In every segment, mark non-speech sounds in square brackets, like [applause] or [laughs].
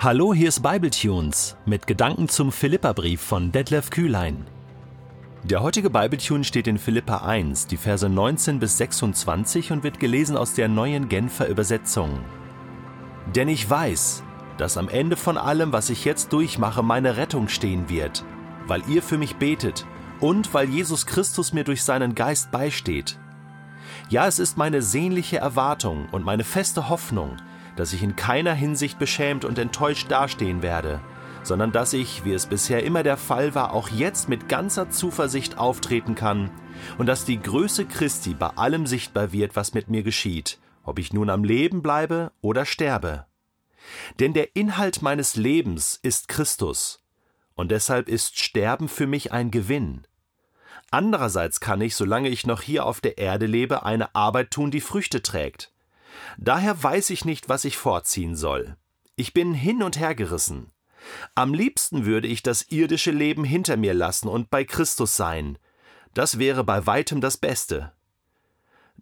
Hallo, hier ist Bibletunes mit Gedanken zum Philipperbrief von Detlef Kühlein. Der heutige Bibletune steht in Philippa 1, die Verse 19 bis 26 und wird gelesen aus der neuen Genfer Übersetzung. Denn ich weiß, dass am Ende von allem, was ich jetzt durchmache, meine Rettung stehen wird, weil ihr für mich betet und weil Jesus Christus mir durch seinen Geist beisteht. Ja, es ist meine sehnliche Erwartung und meine feste Hoffnung, dass ich in keiner Hinsicht beschämt und enttäuscht dastehen werde, sondern dass ich, wie es bisher immer der Fall war, auch jetzt mit ganzer Zuversicht auftreten kann und dass die Größe Christi bei allem sichtbar wird, was mit mir geschieht, ob ich nun am Leben bleibe oder sterbe. Denn der Inhalt meines Lebens ist Christus, und deshalb ist Sterben für mich ein Gewinn. Andererseits kann ich, solange ich noch hier auf der Erde lebe, eine Arbeit tun, die Früchte trägt. Daher weiß ich nicht, was ich vorziehen soll. Ich bin hin und her gerissen. Am liebsten würde ich das irdische Leben hinter mir lassen und bei Christus sein. Das wäre bei weitem das Beste.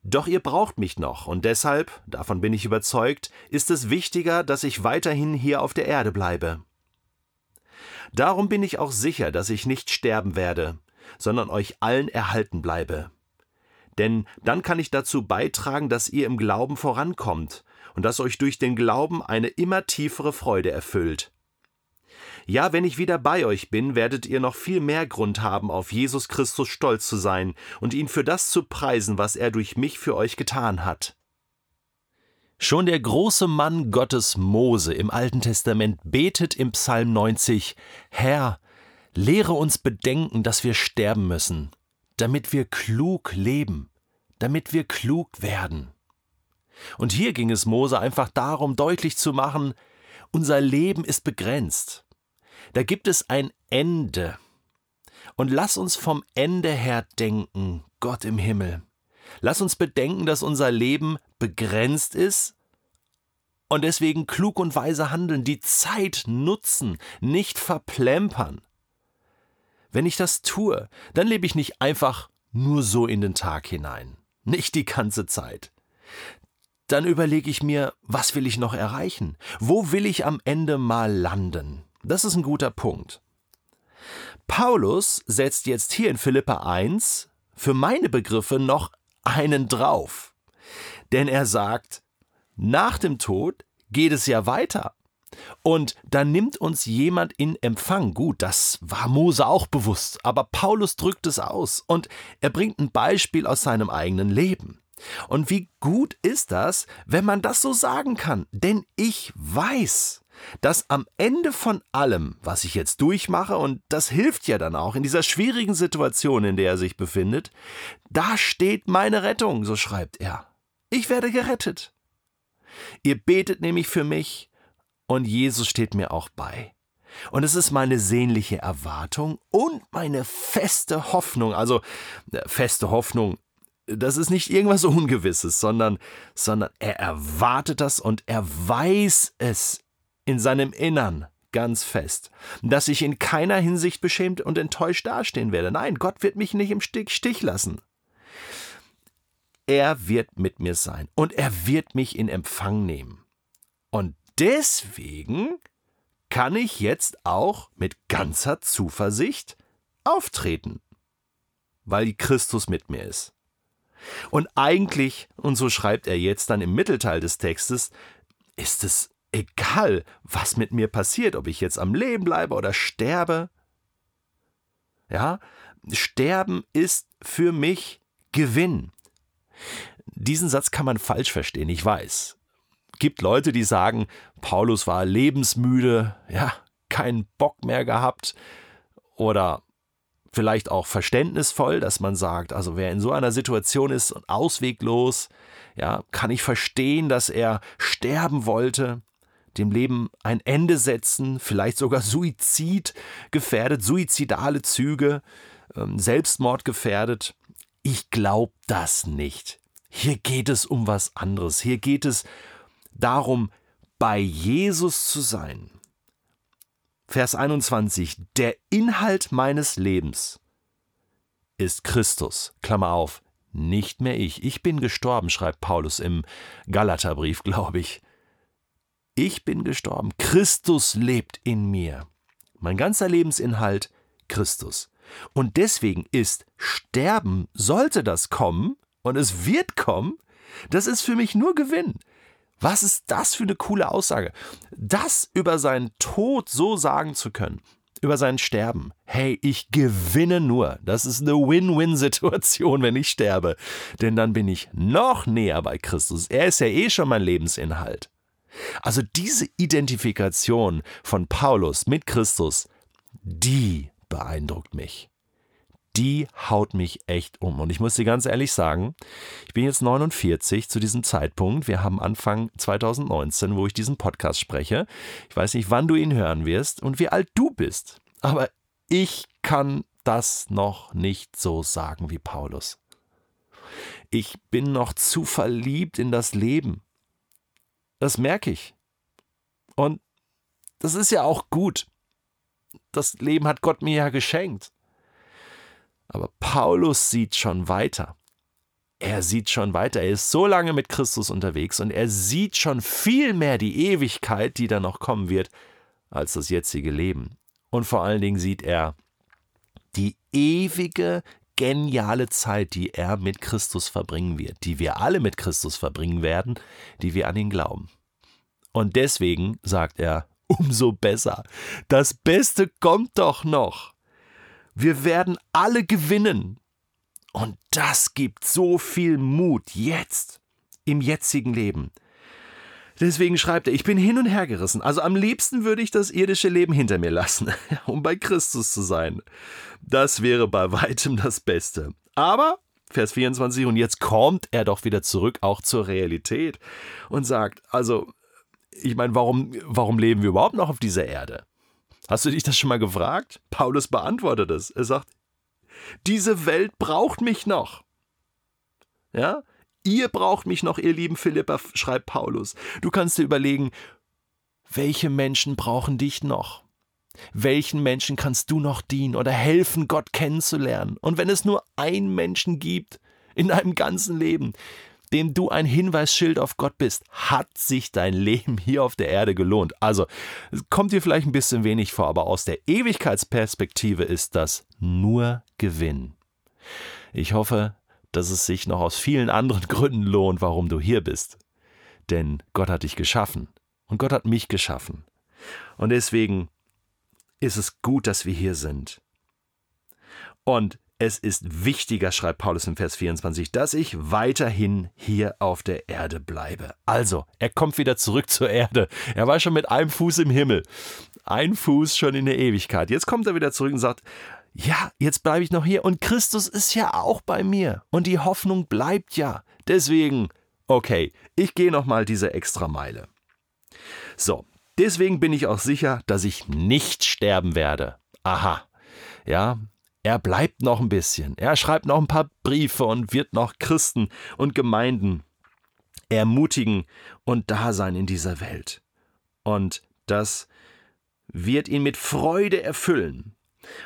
Doch ihr braucht mich noch, und deshalb, davon bin ich überzeugt, ist es wichtiger, dass ich weiterhin hier auf der Erde bleibe. Darum bin ich auch sicher, dass ich nicht sterben werde, sondern euch allen erhalten bleibe denn dann kann ich dazu beitragen, dass ihr im Glauben vorankommt und dass euch durch den Glauben eine immer tiefere Freude erfüllt. Ja, wenn ich wieder bei euch bin, werdet ihr noch viel mehr Grund haben, auf Jesus Christus stolz zu sein und ihn für das zu preisen, was er durch mich für euch getan hat. Schon der große Mann Gottes Mose im Alten Testament betet im Psalm 90 Herr, lehre uns bedenken, dass wir sterben müssen damit wir klug leben, damit wir klug werden. Und hier ging es Mose einfach darum, deutlich zu machen, unser Leben ist begrenzt. Da gibt es ein Ende. Und lass uns vom Ende her denken, Gott im Himmel. Lass uns bedenken, dass unser Leben begrenzt ist und deswegen klug und weise handeln, die Zeit nutzen, nicht verplempern. Wenn ich das tue, dann lebe ich nicht einfach nur so in den Tag hinein, nicht die ganze Zeit. Dann überlege ich mir, was will ich noch erreichen? Wo will ich am Ende mal landen? Das ist ein guter Punkt. Paulus setzt jetzt hier in Philippa 1 für meine Begriffe noch einen drauf. Denn er sagt, nach dem Tod geht es ja weiter. Und da nimmt uns jemand in Empfang. Gut, das war Mose auch bewusst, aber Paulus drückt es aus und er bringt ein Beispiel aus seinem eigenen Leben. Und wie gut ist das, wenn man das so sagen kann? Denn ich weiß, dass am Ende von allem, was ich jetzt durchmache, und das hilft ja dann auch in dieser schwierigen Situation, in der er sich befindet, da steht meine Rettung, so schreibt er. Ich werde gerettet. Ihr betet nämlich für mich, und Jesus steht mir auch bei. Und es ist meine sehnliche Erwartung und meine feste Hoffnung. Also äh, feste Hoffnung, das ist nicht irgendwas Ungewisses, sondern, sondern er erwartet das und er weiß es in seinem Innern ganz fest, dass ich in keiner Hinsicht beschämt und enttäuscht dastehen werde. Nein, Gott wird mich nicht im Stich lassen. Er wird mit mir sein und er wird mich in Empfang nehmen. Und deswegen kann ich jetzt auch mit ganzer Zuversicht auftreten, weil Christus mit mir ist. Und eigentlich, und so schreibt er jetzt dann im Mittelteil des Textes, ist es egal, was mit mir passiert, ob ich jetzt am Leben bleibe oder sterbe. Ja, Sterben ist für mich Gewinn. Diesen Satz kann man falsch verstehen, ich weiß gibt Leute, die sagen, Paulus war lebensmüde, ja, keinen Bock mehr gehabt oder vielleicht auch verständnisvoll, dass man sagt, also wer in so einer Situation ist und ausweglos, ja, kann ich verstehen, dass er sterben wollte, dem Leben ein Ende setzen, vielleicht sogar Suizid gefährdet, suizidale Züge, ähm, Selbstmord gefährdet. Ich glaube das nicht. Hier geht es um was anderes. Hier geht es darum, bei Jesus zu sein. Vers 21. Der Inhalt meines Lebens ist Christus. Klammer auf. Nicht mehr ich. Ich bin gestorben, schreibt Paulus im Galaterbrief, glaube ich. Ich bin gestorben. Christus lebt in mir. Mein ganzer Lebensinhalt Christus. Und deswegen ist Sterben, sollte das kommen, und es wird kommen, das ist für mich nur Gewinn. Was ist das für eine coole Aussage? Das über seinen Tod so sagen zu können, über sein Sterben. Hey, ich gewinne nur. Das ist eine Win-Win-Situation, [laughs] wenn ich sterbe. Denn dann bin ich noch näher bei Christus. Er ist ja eh schon mein Lebensinhalt. Also diese Identifikation von Paulus mit Christus, die beeindruckt mich. Die haut mich echt um. Und ich muss dir ganz ehrlich sagen, ich bin jetzt 49 zu diesem Zeitpunkt. Wir haben Anfang 2019, wo ich diesen Podcast spreche. Ich weiß nicht, wann du ihn hören wirst und wie alt du bist. Aber ich kann das noch nicht so sagen wie Paulus. Ich bin noch zu verliebt in das Leben. Das merke ich. Und das ist ja auch gut das Leben hat Gott mir ja geschenkt. Aber Paulus sieht schon weiter. Er sieht schon weiter. Er ist so lange mit Christus unterwegs und er sieht schon viel mehr die Ewigkeit, die da noch kommen wird, als das jetzige Leben. Und vor allen Dingen sieht er die ewige, geniale Zeit, die er mit Christus verbringen wird, die wir alle mit Christus verbringen werden, die wir an ihn glauben. Und deswegen sagt er, umso besser. Das Beste kommt doch noch. Wir werden alle gewinnen. Und das gibt so viel Mut jetzt, im jetzigen Leben. Deswegen schreibt er, ich bin hin und her gerissen. Also am liebsten würde ich das irdische Leben hinter mir lassen, [laughs] um bei Christus zu sein. Das wäre bei weitem das Beste. Aber, Vers 24, und jetzt kommt er doch wieder zurück, auch zur Realität, und sagt, also ich meine, warum, warum leben wir überhaupt noch auf dieser Erde? Hast du dich das schon mal gefragt? Paulus beantwortet es. Er sagt, diese Welt braucht mich noch. Ja? Ihr braucht mich noch, ihr lieben Philippa, schreibt Paulus. Du kannst dir überlegen, welche Menschen brauchen dich noch? Welchen Menschen kannst du noch dienen oder helfen, Gott kennenzulernen? Und wenn es nur einen Menschen gibt in deinem ganzen Leben, dem du ein Hinweisschild auf Gott bist, hat sich dein Leben [laughs] hier auf der Erde gelohnt. Also, es kommt dir vielleicht ein bisschen wenig vor, aber aus der Ewigkeitsperspektive ist das nur Gewinn. Ich hoffe, dass es sich noch aus vielen anderen [laughs] Gründen lohnt, warum du hier bist. Denn Gott hat dich geschaffen und Gott hat mich geschaffen. Und deswegen ist es gut, dass wir hier sind. Und es ist wichtiger, schreibt Paulus im Vers 24, dass ich weiterhin hier auf der Erde bleibe. Also, er kommt wieder zurück zur Erde. Er war schon mit einem Fuß im Himmel, ein Fuß schon in der Ewigkeit. Jetzt kommt er wieder zurück und sagt, ja, jetzt bleibe ich noch hier und Christus ist ja auch bei mir und die Hoffnung bleibt ja. Deswegen, okay, ich gehe noch mal diese extra Meile. So, deswegen bin ich auch sicher, dass ich nicht sterben werde. Aha. Ja, er bleibt noch ein bisschen. Er schreibt noch ein paar Briefe und wird noch Christen und Gemeinden ermutigen und da sein in dieser Welt. Und das wird ihn mit Freude erfüllen.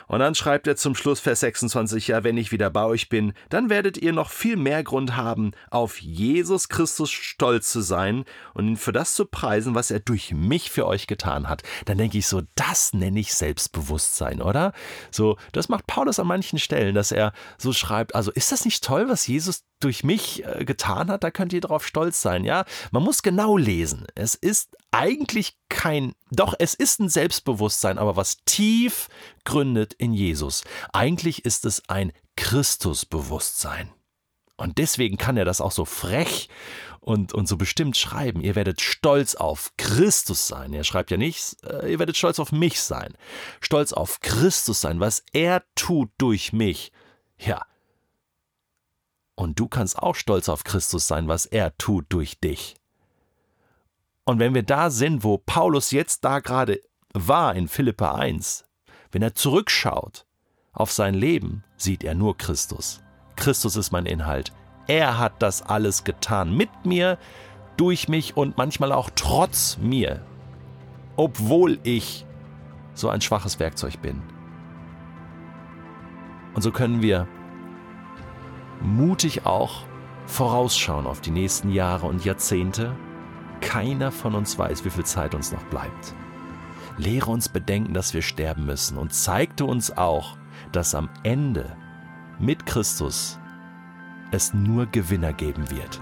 Und dann schreibt er zum Schluss Vers 26, ja, wenn ich wieder bei euch bin, dann werdet ihr noch viel mehr Grund haben, auf Jesus Christus stolz zu sein und ihn für das zu preisen, was er durch mich für euch getan hat. Dann denke ich so, das nenne ich Selbstbewusstsein, oder? So, das macht Paulus an manchen Stellen, dass er so schreibt, also ist das nicht toll, was Jesus durch mich äh, getan hat, da könnt ihr darauf stolz sein, ja? Man muss genau lesen. Es ist eigentlich kein, doch es ist ein Selbstbewusstsein, aber was tief gründet in Jesus. Eigentlich ist es ein Christusbewusstsein. Und deswegen kann er das auch so frech und, und so bestimmt schreiben. Ihr werdet stolz auf Christus sein. Er schreibt ja nicht, äh, ihr werdet stolz auf mich sein. Stolz auf Christus sein, was er tut durch mich. Ja, und du kannst auch stolz auf Christus sein, was er tut durch dich. Und wenn wir da sind, wo Paulus jetzt da gerade war in Philippa 1, wenn er zurückschaut auf sein Leben, sieht er nur Christus. Christus ist mein Inhalt. Er hat das alles getan mit mir, durch mich und manchmal auch trotz mir, obwohl ich so ein schwaches Werkzeug bin. Und so können wir mutig auch vorausschauen auf die nächsten Jahre und Jahrzehnte keiner von uns weiß, wie viel Zeit uns noch bleibt. Lehre uns bedenken, dass wir sterben müssen und zeigte uns auch, dass am Ende mit Christus es nur Gewinner geben wird.